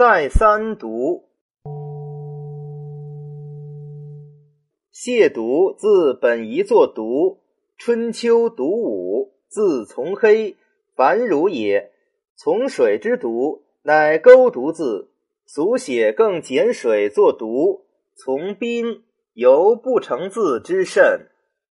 再三读亵渎字本宜作渎，春秋读武字从黑，凡儒也，从水之渎，乃钩渎字，俗写更减水作渎，从宾，犹不成字之甚。